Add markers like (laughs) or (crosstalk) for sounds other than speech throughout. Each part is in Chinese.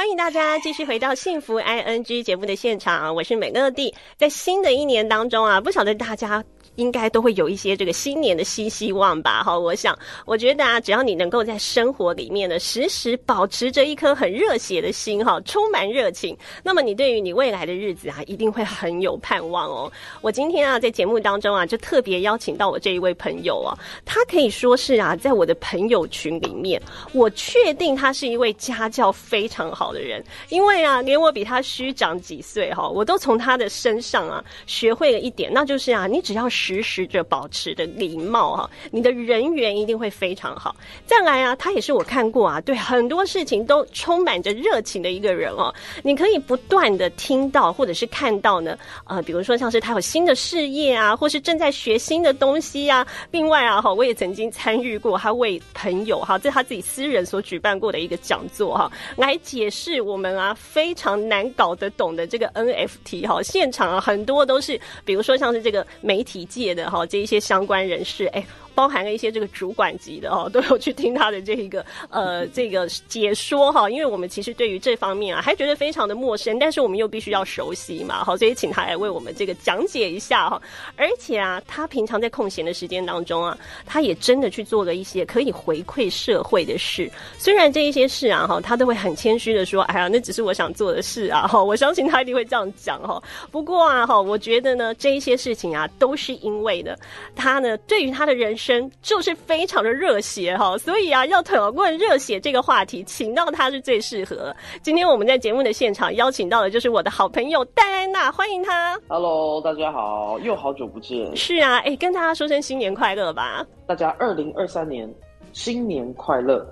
欢迎大家继续回到幸福 I N G 节目的现场，我是美乐蒂。在新的一年当中啊，不晓得大家。应该都会有一些这个新年的新希望吧？哈，我想，我觉得啊，只要你能够在生活里面呢，时时保持着一颗很热血的心，哈，充满热情，那么你对于你未来的日子啊，一定会很有盼望哦。我今天啊，在节目当中啊，就特别邀请到我这一位朋友啊，他可以说是啊，在我的朋友群里面，我确定他是一位家教非常好的人，因为啊，连我比他虚长几岁哈，我都从他的身上啊，学会了一点，那就是啊，你只要。时时着保持的礼貌哈，你的人缘一定会非常好。再来啊，他也是我看过啊，对很多事情都充满着热情的一个人哦。你可以不断的听到或者是看到呢，呃，比如说像是他有新的事业啊，或是正在学新的东西啊。另外啊，哈，我也曾经参与过他为朋友哈，在他自己私人所举办过的一个讲座哈，来解释我们啊非常难搞得懂的这个 NFT 哈。现场啊很多都是，比如说像是这个媒体。界的哈，这一些相关人士，哎。包含了一些这个主管级的哦，(laughs) 都有去听他的这一个呃 (laughs) 这个解说哈，因为我们其实对于这方面啊还觉得非常的陌生，但是我们又必须要熟悉嘛，好，所以请他来为我们这个讲解一下哈。而且啊，他平常在空闲的时间当中啊，他也真的去做了一些可以回馈社会的事。虽然这一些事啊哈，他都会很谦虚的说，哎呀，那只是我想做的事啊哈。我相信他一定会这样讲哈。不过啊哈，我觉得呢，这一些事情啊，都是因为呢，他呢对于他的人生。就是非常的热血哈，所以啊，要讨论热血这个话题，请到他是最适合。今天我们在节目的现场邀请到的就是我的好朋友戴安娜，欢迎他。Hello，大家好，又好久不见。是啊，哎，跟大家说声新年快乐吧。大家二零二三年新年快乐。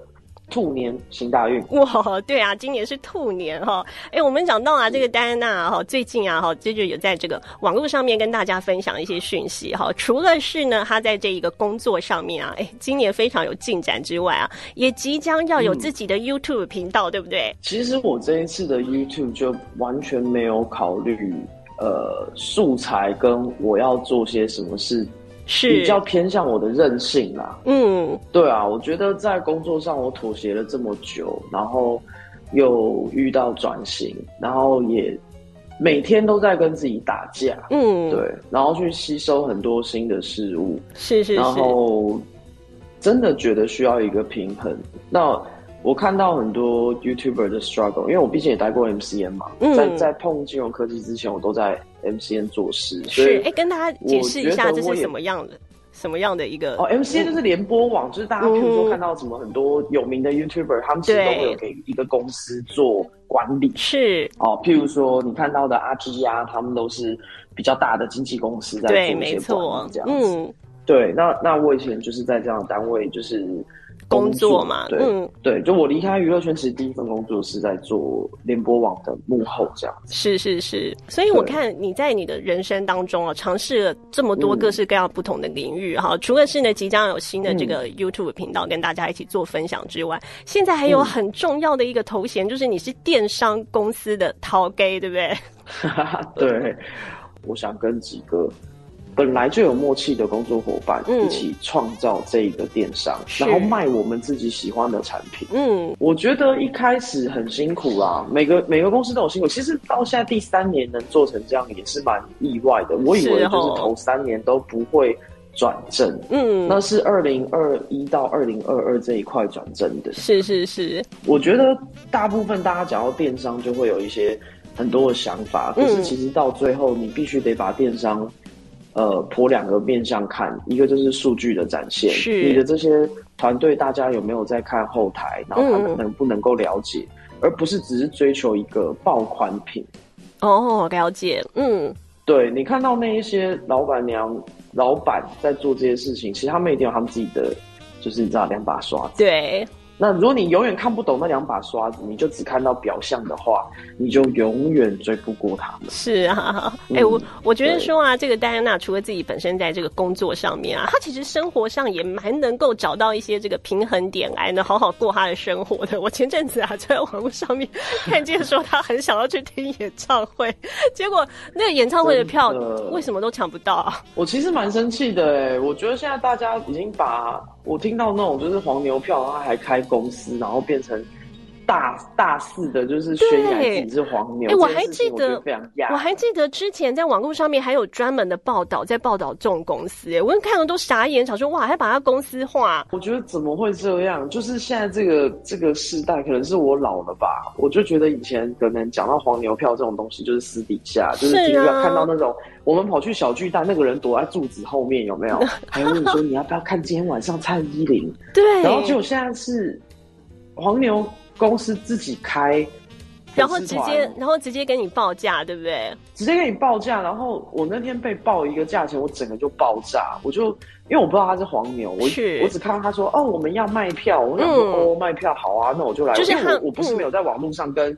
兔年行大运哇！对啊，今年是兔年哈。哎，我们讲到啊，这个戴安娜哈，最近啊哈，接着有在这个网络上面跟大家分享一些讯息哈。除了是呢，她在这一个工作上面啊，哎，今年非常有进展之外啊，也即将要有自己的 YouTube 频道，对不对？其实我这一次的 YouTube 就完全没有考虑呃素材跟我要做些什么事。是比较偏向我的任性啦。嗯，对啊，我觉得在工作上我妥协了这么久，然后又遇到转型，然后也每天都在跟自己打架。嗯，对，然后去吸收很多新的事物。是是是。然后真的觉得需要一个平衡。那我看到很多 YouTuber 的 struggle，因为我毕竟也待过 MCN 嘛，在在碰金融科技之前，我都在。MCN 做事是哎，跟大家解释一下这是什么样的什么样的一个哦，MCN 就是联播网，就是大家譬如说看到什么很多有名的 YouTuber，他们其实都会有给一个公司做管理是哦，譬如说你看到的阿基呀，他们都是比较大的经纪公司在做一些管理这样子。对，那那我以前就是在这样的单位就是。工作嘛，嗯，对，就我离开娱乐圈，其实第一份工作是在做联播网的幕后，这样子。是是是，所以我看你在你的人生当中啊，尝试了这么多各式各样不同的领域哈。除了是呢，即将有新的这个 YouTube 频道跟大家一起做分享之外，现在还有很重要的一个头衔，就是你是电商公司的淘 gay，对不对？(laughs) 对，我想跟几个。本来就有默契的工作伙伴一起创造这个电商，然后卖我们自己喜欢的产品。嗯，我觉得一开始很辛苦啦，每个每个公司都有辛苦。其实到现在第三年能做成这样也是蛮意外的。我以为就是头三年都不会转正，嗯，那是二零二一到二零二二这一块转正的。是是是，我觉得大部分大家讲到电商就会有一些很多的想法，可是其实到最后你必须得把电商。呃，剖两个面向看，一个就是数据的展现，你的这些团队大家有没有在看后台，然后他们能不能够了解，而不是只是追求一个爆款品。哦，了解，嗯，对你看到那一些老板娘、老板在做这些事情，其实他们一定有他们自己的，就是你知道两把刷子。对。那如果你永远看不懂那两把刷子，你就只看到表象的话，你就永远追不过他们。是啊，(laughs) 哎，我我觉得说啊，这个戴安娜除了自己本身在这个工作上面啊，她其实生活上也蛮能够找到一些这个平衡点来呢，好好过她的生活的。(laughs) 我前阵子啊，在网络上面看见说她很想要去听演唱会，(laughs) 结果那个演唱会的票为什么都抢不到啊？我其实蛮生气的哎，我觉得现在大家已经把。我听到那种就是黄牛票，他还开公司，然后变成大大肆的，就是宣扬自己是黄牛。哎，我还记得。我还记得之前在网络上面还有专门的报道，在报道这种公司。哎，我看了都傻眼，想说哇，还把它公司化。我觉得怎么会这样？就是现在这个这个时代，可能是我老了吧？我就觉得以前可能讲到黄牛票这种东西，就是私底下，就是第一个看到那种我们跑去小巨蛋，那个人躲在柱子后面，有没有？(laughs) 还问你说你要不要看今天晚上蔡依林？对。然后结果现在是黄牛。公司自己开，然后直接，然后直接给你报价，对不对？直接给你报价，然后我那天被报一个价钱，我整个就爆炸，我就因为我不知道他是黄牛，我我只看到他说哦，我们要卖票，我想说哦，卖票好啊，那我就来，就是我我不是没有在网络上跟。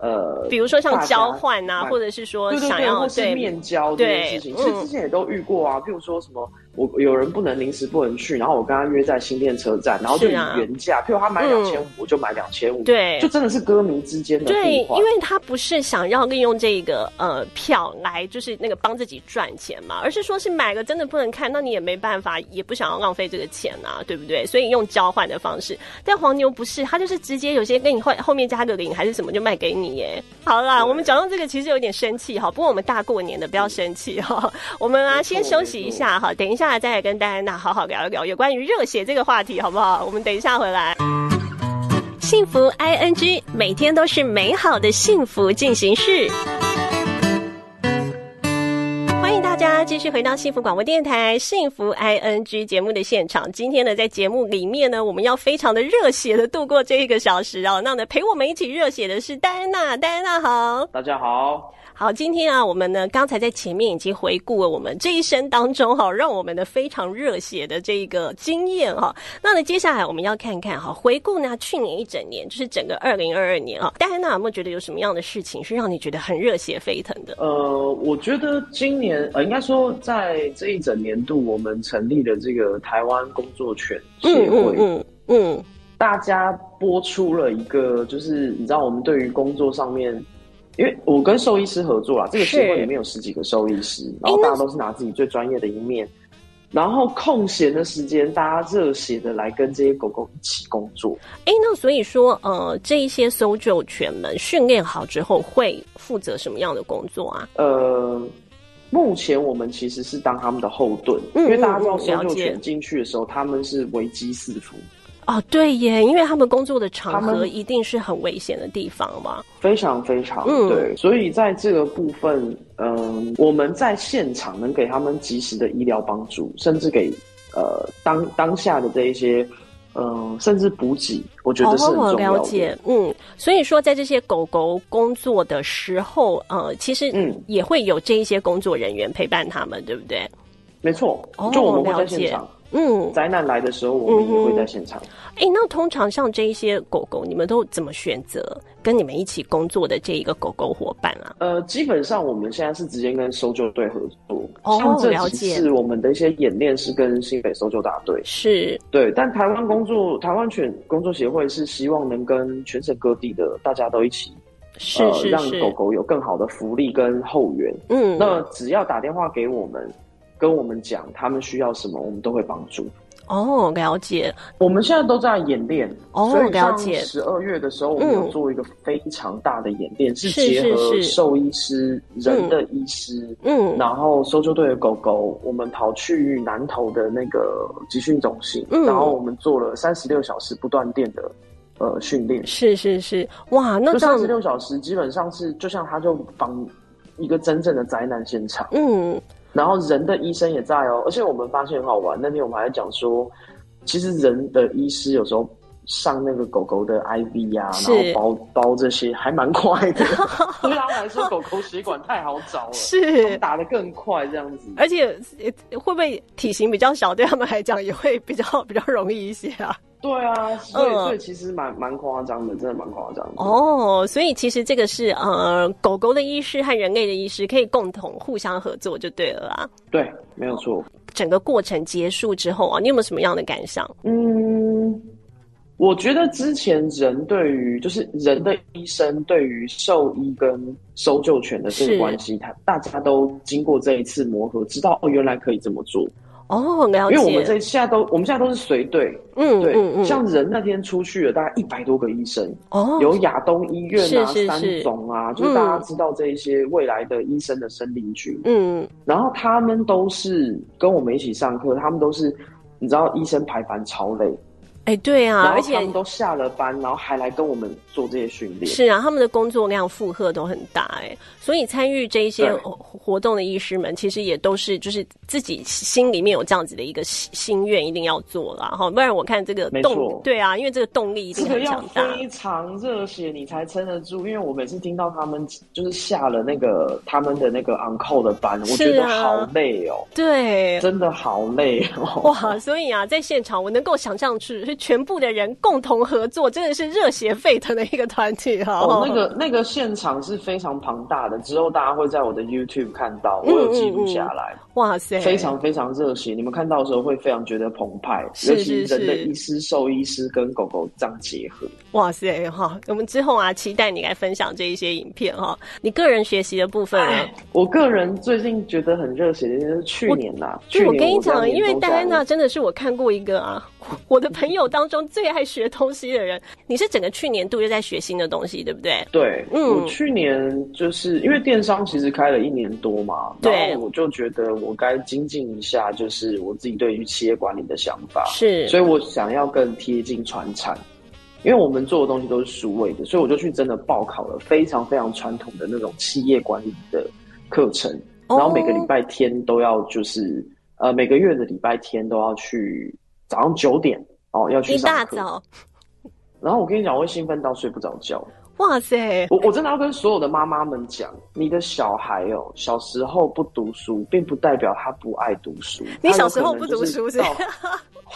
呃，比如说像交换啊，或者是说想要对面交这件事情，其实之前也都遇过啊。譬如说什么，我有人不能临时不能去，然后我跟他约在新店车站，然后就以原价，譬如他买两千五，我就买两千五，对，就真的是歌迷之间的对，因为他不是想要利用这个呃票来就是那个帮自己赚钱嘛，而是说是买个真的不能看，那你也没办法，也不想要浪费这个钱啊，对不对？所以用交换的方式，但黄牛不是，他就是直接有些跟你后后面加个零还是什么就卖给你耶，好啦，我们讲到这个其实有点生气哈，不过我们大过年的不要生气哈，(laughs) 我们啊先休息一下哈，等一下再来跟戴安娜好好聊一聊有关于热血这个话题好不好？我们等一下回来。幸福 I N G 每天都是美好的幸福进行式。继续回到幸福广播电台幸福 I N G 节目的现场。今天呢，在节目里面呢，我们要非常的热血的度过这一个小时哦。那呢，陪我们一起热血的是戴安娜，戴安娜好，大家好。好，今天啊，我们呢刚才在前面已经回顾了我们这一生当中哈，让我们的非常热血的这个经验哈。那呢，接下来我们要看看哈，回顾呢去年一整年，就是整个二零二二年啊。戴安娜有没有觉得有什么样的事情是让你觉得很热血沸腾的？呃，我觉得今年呃，应该说在这一整年度，我们成立了这个台湾工作犬协会，嗯嗯，大家播出了一个，就是你知道，我们对于工作上面。因为我跟兽医师合作啦，这个协会里面有十几个兽医师，然后大家都是拿自己最专业的一面，然后空闲的时间，大家热血的来跟这些狗狗一起工作。哎，那所以说，呃，这一些搜救犬们训练好之后，会负责什么样的工作啊？呃，目前我们其实是当他们的后盾，因为大家知道搜救犬进去的时候，他们是危机四伏。哦，对耶，因为他们工作的场合一定是很危险的地方嘛，非常非常对，所以在这个部分，嗯，我们在现场能给他们及时的医疗帮助，甚至给呃当当下的这一些，嗯，甚至补给，我觉得是很重要的。嗯，所以说在这些狗狗工作的时候，呃，其实嗯也会有这一些工作人员陪伴他们，对不对？没错，就我们会在现场。嗯，灾难来的时候，我们也会在现场。哎，那通常像这一些狗狗，你们都怎么选择跟你们一起工作的这一个狗狗伙伴啊？呃，基本上我们现在是直接跟搜救队合作。哦，了解。是我们的一些演练是跟新北搜救大队。是。对，但台湾工作台湾犬工作协会是希望能跟全省各地的大家都一起，是是是，让狗狗有更好的福利跟后援。嗯，那只要打电话给我们。跟我们讲他们需要什么，我们都会帮助。哦，了解。我们现在都在演练。哦，了解。十二月的时候，我们有做一个非常大的演练，是结合兽医师、人的医师，嗯，然后搜救队的狗狗，我们跑去南投的那个集训中心，然后我们做了三十六小时不断电的呃训练。是是是，哇，那三十六小时基本上是就像他就防一个真正的灾难现场。嗯。然后人的医生也在哦，而且我们发现很好玩。那天我们还讲说，其实人的医师有时候上那个狗狗的 IV 啊，然后包包这些还蛮快的。(laughs) 对他们来说，狗狗血管太好找了，是打的更快这样子。而且会不会体型比较小，对他们来讲也会比较比较容易一些啊？对啊，所以所以其实蛮蛮夸张的，真的蛮夸张的。哦，所以其实这个是呃，狗狗的医师和人类的医师可以共同互相合作就对了啦。对，没有错。整个过程结束之后啊，你有没有什么样的感想？嗯，我觉得之前人对于就是人的医生对于兽医跟搜救犬的这个关系，他大家都经过这一次磨合，知道哦，原来可以这么做。哦，了解。因为我们这现在都，我们现在都是随队，嗯，对，嗯嗯，像人那天出去了，大概一百多个医生，哦，有亚东医院啊、是是三是总啊，就是大家知道这一些未来的医生的生力军，嗯，然后他们都是跟我们一起上课，他们都是，你知道医生排班超累，哎，对啊，而且他们都下了班，然后还来跟我们做这些训练，是啊，他们的工作量负荷都很大哎，所以参与这一些活动的医师们，其实也都是就是自己心里面有这样子的一个心心愿，一定要做了哈，不然我看这个动对啊，因为这个动力一定这个要很强大。非常热血，你才撑得住。因为我每次听到他们就是下了那个他们的那个 on call 的班，我觉得啊好累哦，对，真的好累哦。哇，所以啊，在现场我能够想象是是全部的人共同合作，真的是热血沸腾的一个团体哈。哦，那个那个现场是非常庞大的，之后大家会在我的 YouTube 看到，我有记录下来，哇塞，非常非常热血。你们看到的时候会非常觉得澎湃，是尤其是人的医师、兽医师跟狗狗这样结合。哇塞哈！我们之后啊，期待你来分享这一些影片哈。你个人学习的部分呢？我个人最近觉得很热血的就是去年呐、就年跟你讲，因为戴安娜真的是我看过一个啊，(laughs) 我的朋友当中最爱学东西的人。你是整个去年度就在学新的东西，对不对？对，嗯我去年就是因为电商其实开了一年多嘛，对然后我就觉得我该精进一下，就是我自己对于企业管理的想法，是，所以我想要更贴近传产，因为我们做的东西都是数位的，所以我就去真的报考了非常非常传统的那种企业管理的课程，哦然后每个礼拜天都要就是呃每个月的礼拜天都要去早上九点哦要去一上课，大早，然后我跟你讲，我会兴奋到睡不着觉。哇塞，我我真的要跟所有的妈妈们讲，你的小孩哦，小时候不读书，并不代表他不爱读书。你小时候不读书是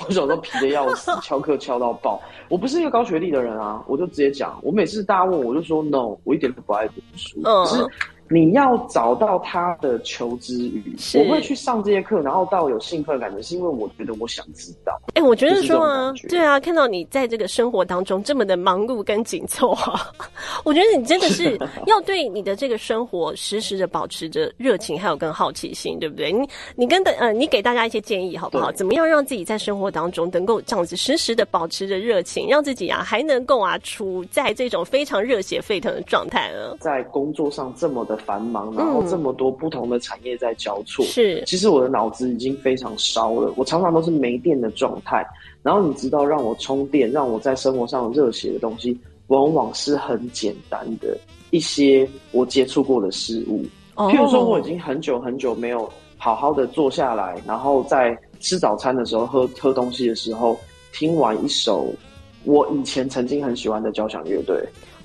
我小时候皮的要死，(laughs) 翘课翘到爆。我不是一个高学历的人啊，我就直接讲。我每次大家问我，就说 no，我一点都不爱读书。嗯只是你要找到他的求知欲。我会去上这些课，然后到有兴奋感的，是因为我觉得我想知道。哎、我觉得说啊对啊，看到你在这个生活当中这么的忙碌跟紧凑啊，我觉得你真的是 (laughs) 要对你的这个生活时时的保持着热情，还有跟好奇心，对不对？你你跟的呃，你给大家一些建议好不好？怎么样让自己在生活当中能够这样子时时的保持着热情，让自己啊还能够啊处在这种非常热血沸腾的状态呢？在工作上这么的繁忙，然后这么多不同的产业在交错，是其实我的脑子已经非常烧了，我常常都是没电的状态。然后你知道，让我充电，让我在生活上有热血的东西，往往是很简单的一些我接触过的事物。哦譬如说，我已经很久很久没有好好的坐下来，然后在吃早餐的时候、喝喝东西的时候，听完一首我以前曾经很喜欢的交响乐队。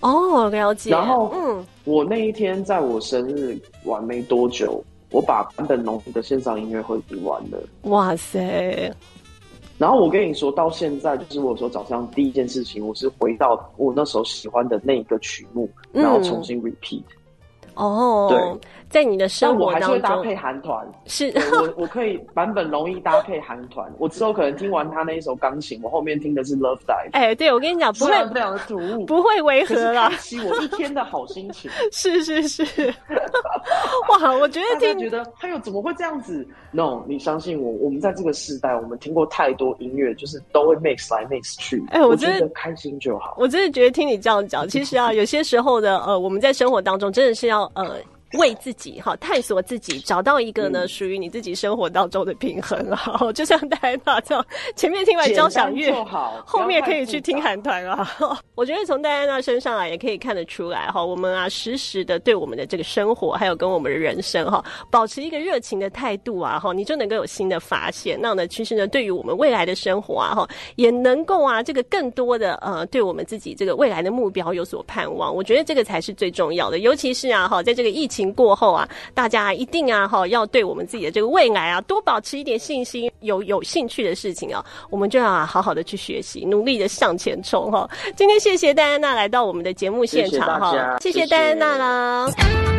哦，了解。然后嗯，我那一天在我生日完没多久，我把坂本龙一的线上音乐会听完了。哇塞，然后我跟你说，到现在就是我说早上第一件事情，我是回到我那时候喜欢的那一个曲目，嗯然后重新 repeat。哦，对，在你的生活我还是会当中搭配韩团，是我我可以版本容易搭配韩团。我之后可能听完他那一首钢琴，我后面听的是 Love Dive，哎，对我跟你讲，不会的突兀，不会违和啦开，启我一天的好心情。是 (laughs) 是是，(laughs) 哇，我觉得听觉得，哎呦，怎么会这样子？No，你相信我，我们在这个时代，我们听过太多音乐，就是都会 mix 来 mix 去。我哎我真的觉得开心就好。我真的觉得听你这样讲，其实啊，有些时候的呃，我们在生活当中真的是要呃。为自己哈探索自己，找到一个呢嗯属于你自己生活当中的平衡啊！(laughs) 就像戴安娜这样，前面听完交响乐后面可以去听韩团啊。我觉得从戴安娜身上啊，也可以看得出来哈，我们啊时时的对我们的这个生活，还有跟我们的人生哈，保持一个热情的态度啊哈，你就能够有新的发现。那呢，其实呢，对于我们未来的生活啊哈，也能够啊这个更多的呃，对我们自己这个未来的目标有所盼望。我觉得这个才是最重要的，尤其是啊哈，在这个疫情过后啊，大家一定啊哈要对我们自己的这个未来啊多保持一点信心，有有兴趣的事情啊，我们就要啊好好的去学习，努力的向前冲哈。今天谢谢戴安娜来到我们的节目现场哈，谢谢戴安娜啦。